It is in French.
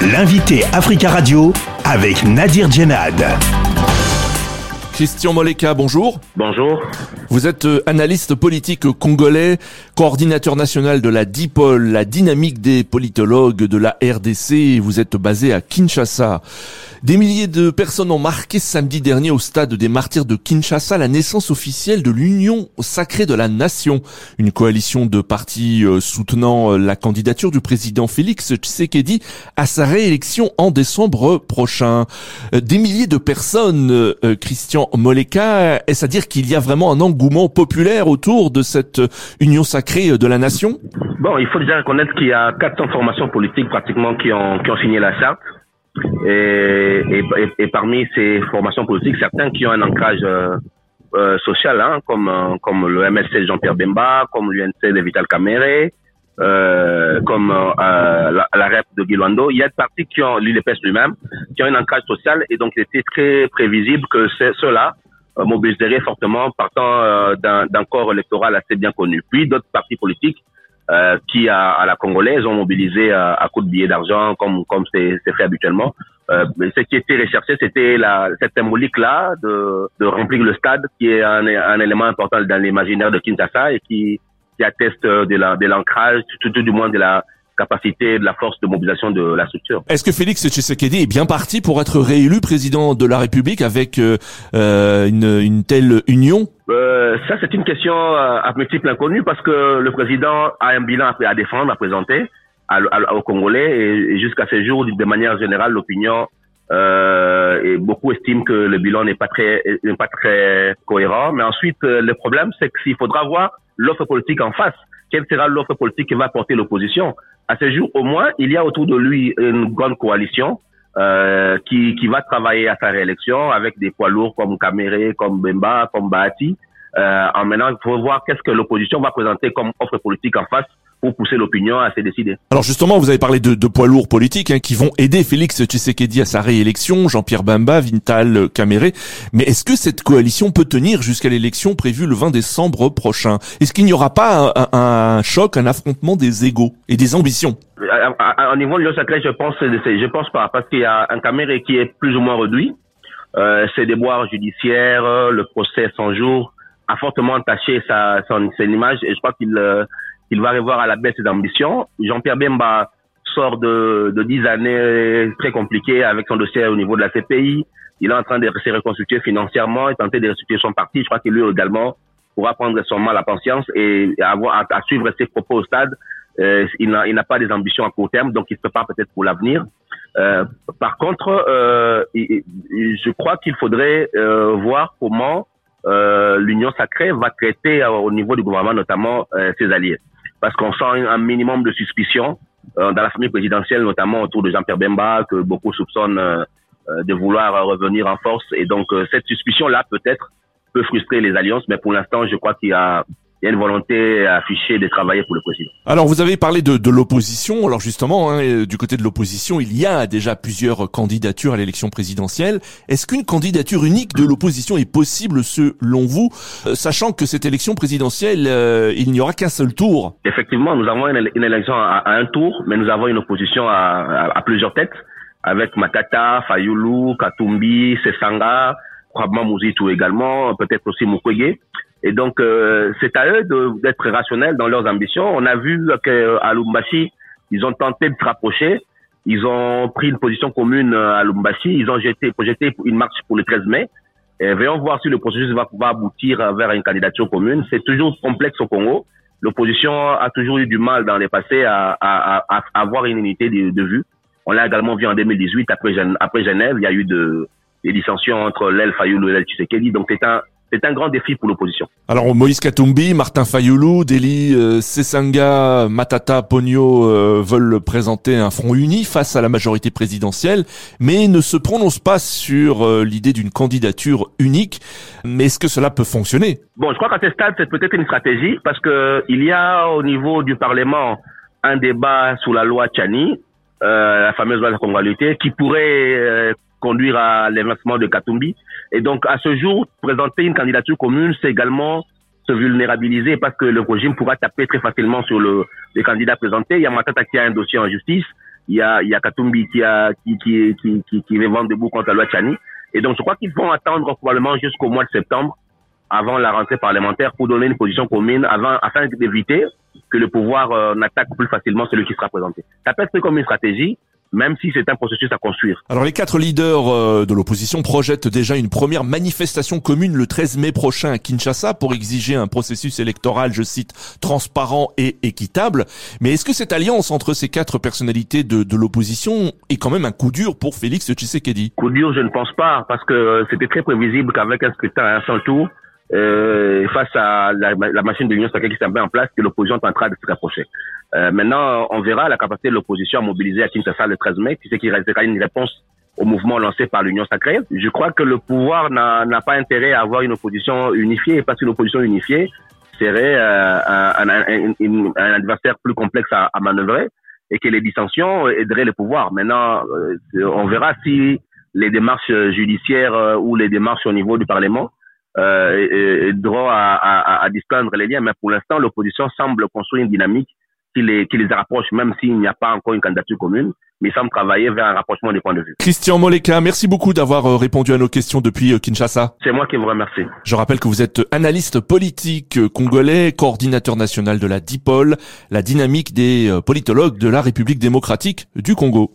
L'invité Africa Radio avec Nadir Djenad. Christian Moleka, bonjour. Bonjour. Vous êtes euh, analyste politique congolais, coordinateur national de la DIPOL, la dynamique des politologues de la RDC, et vous êtes basé à Kinshasa. Des milliers de personnes ont marqué samedi dernier au stade des martyrs de Kinshasa la naissance officielle de l'Union sacrée de la nation, une coalition de partis euh, soutenant euh, la candidature du président Félix Tshisekedi à sa réélection en décembre prochain. Des milliers de personnes, Christian Moleka, est-ce à dire qu'il y a vraiment un engouement populaire autour de cette union sacrée de la nation? Bon, il faut déjà reconnaître qu'il y a 400 formations politiques pratiquement qui ont, qui ont signé la charte. Et, et, parmi ces formations politiques, certains qui ont un ancrage euh, euh social, hein, comme, euh, comme le MSC Jean-Pierre Bemba, comme l'UNC de Vital Caméré, euh, comme euh, la, la, REP de Guilwando. Il y a des partis qui ont, l'ULPS lui-même, qui ont un ancrage social et donc il très prévisible que ceux-là euh, mobiliseraient fortement partant euh, d'un corps électoral assez bien connu. Puis d'autres partis politiques qui, à, à, la congolaise, ont mobilisé à, à coup de billets d'argent, comme comme c'est fait habituellement. Mais ce qui était recherché, c'était cette symbolique-là de, de remplir le stade, qui est un, un élément important dans l'imaginaire de Kinshasa et qui qui atteste de la de l'ancrage, tout, tout, du moins de la capacité, de la force de mobilisation de la structure. Est-ce que Félix Tshisekedi est bien parti pour être réélu président de la République avec euh, euh une, une, telle union? Euh, Ça, c'est une question euh, à multiples inconnus parce que le président a un bilan à défendre, à présenter à, à, aux Congolais et, jusqu'à ce jour, de manière générale, l'opinion euh, et beaucoup estiment que le bilan n'est pas très n'est pas très cohérent. Mais ensuite, le problème, c'est qu'il faudra voir l'offre politique en face. Quelle sera l'offre politique qui va porter l'opposition? À ce jour, au moins, il y a autour de lui une grande coalition euh, qui, qui va travailler à sa réélection avec des poids lourds comme Kamere, comme Bemba, comme Bahati. Euh, en maintenant, il faut voir qu'est-ce que l'opposition va présenter comme offre politique en face pour pousser l'opinion à se décider. Alors justement, vous avez parlé de, de poids lourds politiques hein, qui vont aider Félix Tshisekedi à sa réélection, Jean-Pierre Bamba, Vintal Caméré. Mais est-ce que cette coalition peut tenir jusqu'à l'élection prévue le 20 décembre prochain? Est-ce qu'il n'y aura pas un, un, choc, un affrontement des égaux et des ambitions? Au niveau de l'Union sacrée, je pense, je pense pas, parce qu'il y a un Caméré qui est plus ou moins réduit. Euh, ses déboires judiciaires, le procès sans jour, a fortement entaché sa, son, son image et je crois qu'il euh, il va revoir à la baisse ses ambitions. Jean-Pierre Bemba sort de, de 10 années très compliquées avec son dossier au niveau de la CPI. Il est en train de se reconstituer financièrement et tenter de restituer son parti. Je crois que lui également pourra prendre son mal à patience et avoir à, suivre ses propos au stade. Euh, il n'a pas des ambitions à court terme, donc il se prépare peut-être pour l'avenir. Euh, par contre, euh, je crois qu'il faudrait euh, voir comment euh, l'Union sacrée va traiter au niveau du gouvernement, notamment ses alliés parce qu'on sent un minimum de suspicion euh, dans la famille présidentielle, notamment autour de Jean-Pierre Bemba, que beaucoup soupçonnent euh, euh, de vouloir revenir en force. Et donc, cette suspicion-là, peut-être, peut frustrer les alliances, mais pour l'instant, je crois qu'il y a il y a une volonté affichée de travailler pour le président. Alors vous avez parlé de, de l'opposition. Alors justement, hein, du côté de l'opposition, il y a déjà plusieurs candidatures à l'élection présidentielle. Est-ce qu'une candidature unique de l'opposition est possible selon vous, euh, sachant que cette élection présidentielle, euh, il n'y aura qu'un seul tour? Effectivement, nous avons une, une élection à, à, un tour, mais nous avons une opposition à, à plusieurs têtes, avec Matata, Fayoulou, Katumbi, Sesanga, probablement Mouzitou également, peut-être aussi Mukwege. Et donc, euh, c'est à eux d'être rationnels dans leurs ambitions. On a vu qu'à Lumbashi, ils ont tenté de se rapprocher. Ils ont pris une position commune à Lumbashi. Ils ont jeté, projeté une marche pour le 13 mai. Et voyons voir si le processus va pouvoir aboutir vers une candidature commune. C'est toujours complexe au Congo. L'opposition a toujours eu du mal dans les passés à, à, à, avoir une unité de, vue. On l'a également vu en 2018 après, après Genève. Il y a eu de, des dissensions entre l'aile Fayoulou et l'aile Tshisekedi. Donc c'est un, c'est un grand défi pour l'opposition. Alors Moïse Katumbi, Martin Fayoulou, Deli euh, Sesanga, Matata Pogno euh, veulent présenter un front uni face à la majorité présidentielle, mais ne se prononcent pas sur euh, l'idée d'une candidature unique. Mais est-ce que cela peut fonctionner? Bon, je crois qu'à ce stade, c'est peut-être une stratégie parce que il y a au niveau du Parlement un débat sous la loi Tchani, la fameuse loi de la qui pourrait conduire à l'évincement de Katumbi. Et donc, à ce jour, présenter une candidature commune, c'est également se vulnérabiliser parce que le régime pourra taper très facilement sur le, les candidats présentés. Il y a Matata qui a un dossier en justice. il y a, Katumbi qui a, qui, qui, qui, qui, qui vend debout contre la loi Chani. Et donc, je crois qu'ils vont attendre probablement jusqu'au mois de septembre avant la rentrée parlementaire pour donner une position commune avant, afin d'éviter que le pouvoir euh, n'attaque plus facilement celui qui sera présenté. Ça peut être comme une stratégie, même si c'est un processus à construire. Alors les quatre leaders euh, de l'opposition projettent déjà une première manifestation commune le 13 mai prochain à Kinshasa pour exiger un processus électoral, je cite, transparent et équitable. Mais est-ce que cette alliance entre ces quatre personnalités de, de l'opposition est quand même un coup dur pour Félix Tshisekedi? Coup dur, je ne pense pas, parce que c'était très prévisible qu'avec un scrutin à un seul tour, euh, face à la, la machine de l'Union sacrée qui s'est en place, que l'opposition est en train de se rapprocher. Euh, maintenant, on verra la capacité de l'opposition à mobiliser à Kinshasa le 13 mai, qui c'est qu'il restera une réponse au mouvement lancé par l'Union sacrée. Je crois que le pouvoir n'a pas intérêt à avoir une opposition unifiée, parce qu'une opposition unifiée serait euh, un, un, un, adversaire plus complexe à, à, manœuvrer et que les dissensions aideraient le pouvoir. Maintenant, euh, on verra si les démarches judiciaires euh, ou les démarches au niveau du Parlement euh, aideront à, à, à distendre les liens. Mais pour l'instant, l'opposition semble construire une dynamique qui les, qui les rapproche, même s'il n'y a pas encore une candidature commune, mais semble travailler vers un rapprochement des points de vue. Christian Moleka, merci beaucoup d'avoir euh, répondu à nos questions depuis euh, Kinshasa. C'est moi qui vous remercie. Je rappelle que vous êtes analyste politique euh, congolais, coordinateur national de la DIPOL, la dynamique des politologues de la République démocratique du Congo.